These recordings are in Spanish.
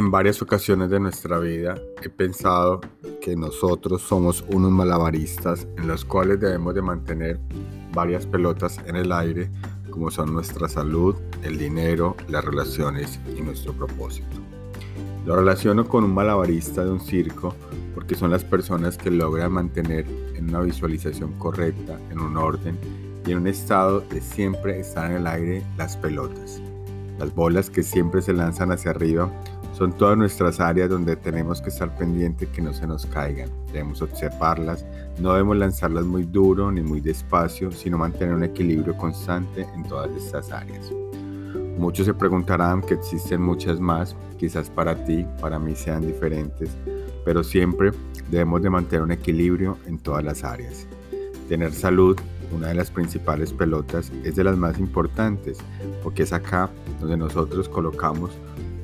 En varias ocasiones de nuestra vida he pensado que nosotros somos unos malabaristas en los cuales debemos de mantener varias pelotas en el aire como son nuestra salud, el dinero, las relaciones y nuestro propósito. Lo relaciono con un malabarista de un circo porque son las personas que logran mantener en una visualización correcta, en un orden y en un estado de siempre estar en el aire las pelotas. Las bolas que siempre se lanzan hacia arriba son todas nuestras áreas donde tenemos que estar pendientes que no se nos caigan. Debemos observarlas, no debemos lanzarlas muy duro ni muy despacio, sino mantener un equilibrio constante en todas estas áreas. Muchos se preguntarán que existen muchas más, quizás para ti, para mí sean diferentes, pero siempre debemos de mantener un equilibrio en todas las áreas. Tener salud, una de las principales pelotas, es de las más importantes, porque es acá donde nosotros colocamos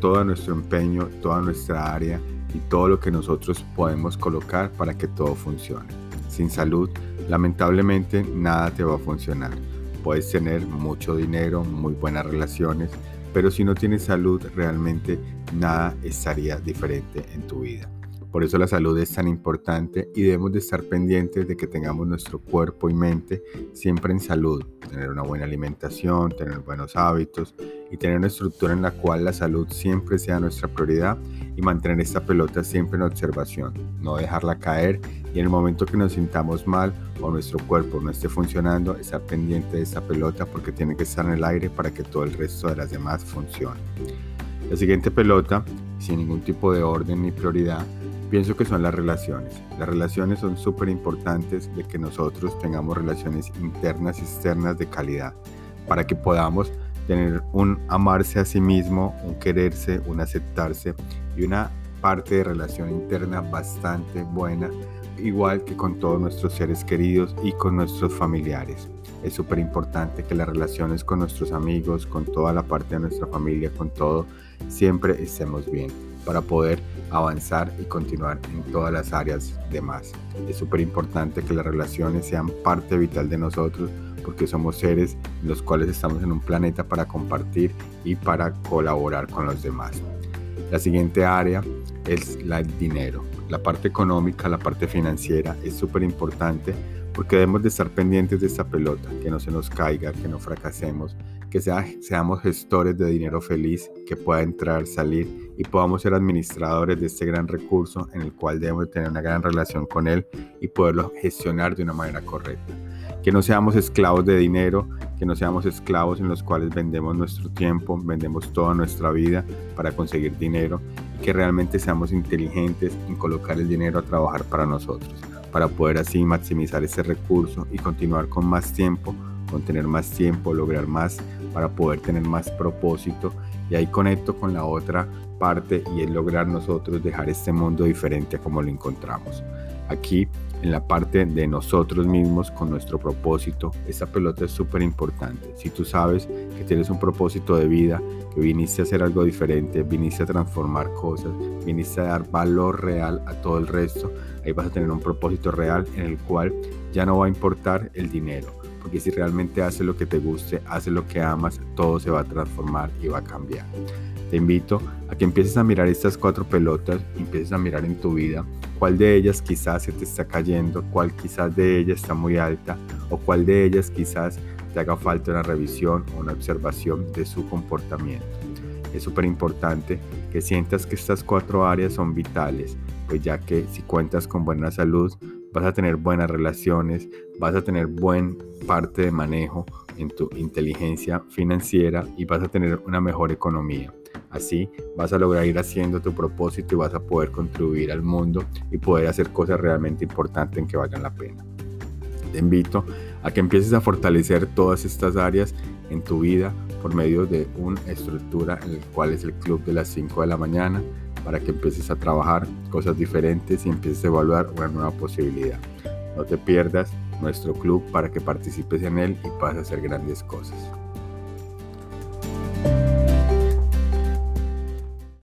todo nuestro empeño, toda nuestra área y todo lo que nosotros podemos colocar para que todo funcione. Sin salud, lamentablemente nada te va a funcionar. Puedes tener mucho dinero, muy buenas relaciones, pero si no tienes salud, realmente nada estaría diferente en tu vida. Por eso la salud es tan importante y debemos de estar pendientes de que tengamos nuestro cuerpo y mente siempre en salud, tener una buena alimentación, tener buenos hábitos y tener una estructura en la cual la salud siempre sea nuestra prioridad y mantener esta pelota siempre en observación, no dejarla caer y en el momento que nos sintamos mal o nuestro cuerpo no esté funcionando, estar pendiente de esta pelota porque tiene que estar en el aire para que todo el resto de las demás funcione. La siguiente pelota, sin ningún tipo de orden ni prioridad, Pienso que son las relaciones. Las relaciones son súper importantes de que nosotros tengamos relaciones internas y externas de calidad para que podamos tener un amarse a sí mismo, un quererse, un aceptarse y una parte de relación interna bastante buena, igual que con todos nuestros seres queridos y con nuestros familiares. Es súper importante que las relaciones con nuestros amigos, con toda la parte de nuestra familia, con todo, siempre estemos bien para poder avanzar y continuar en todas las áreas demás. Es súper importante que las relaciones sean parte vital de nosotros porque somos seres los cuales estamos en un planeta para compartir y para colaborar con los demás. La siguiente área es la, dinero. La parte económica, la parte financiera es súper importante porque debemos de estar pendientes de esta pelota, que no se nos caiga, que no fracasemos, que seamos gestores de dinero feliz, que pueda entrar, salir y podamos ser administradores de este gran recurso en el cual debemos tener una gran relación con él y poderlo gestionar de una manera correcta. Que no seamos esclavos de dinero, que no seamos esclavos en los cuales vendemos nuestro tiempo, vendemos toda nuestra vida para conseguir dinero y que realmente seamos inteligentes en colocar el dinero a trabajar para nosotros para poder así maximizar ese recurso y continuar con más tiempo, con tener más tiempo, lograr más, para poder tener más propósito. Y ahí conecto con la otra parte y es lograr nosotros dejar este mundo diferente a como lo encontramos. Aquí en la parte de nosotros mismos con nuestro propósito, esta pelota es súper importante. Si tú sabes que tienes un propósito de vida, que viniste a hacer algo diferente, viniste a transformar cosas, viniste a dar valor real a todo el resto, ahí vas a tener un propósito real en el cual ya no va a importar el dinero. Porque si realmente haces lo que te guste, haces lo que amas, todo se va a transformar y va a cambiar. Te invito a que empieces a mirar estas cuatro pelotas, empieces a mirar en tu vida cuál de ellas quizás se te está cayendo, cuál quizás de ellas está muy alta o cuál de ellas quizás te haga falta una revisión o una observación de su comportamiento. Es súper importante que sientas que estas cuatro áreas son vitales, pues ya que si cuentas con buena salud, vas a tener buenas relaciones, vas a tener buen parte de manejo en tu inteligencia financiera y vas a tener una mejor economía. Así vas a lograr ir haciendo tu propósito y vas a poder contribuir al mundo y poder hacer cosas realmente importantes en que valgan la pena. Te invito a que empieces a fortalecer todas estas áreas en tu vida por medio de una estructura en el cual es el club de las 5 de la mañana para que empieces a trabajar cosas diferentes y empieces a evaluar una nueva posibilidad. No te pierdas nuestro club para que participes en él y puedas hacer grandes cosas.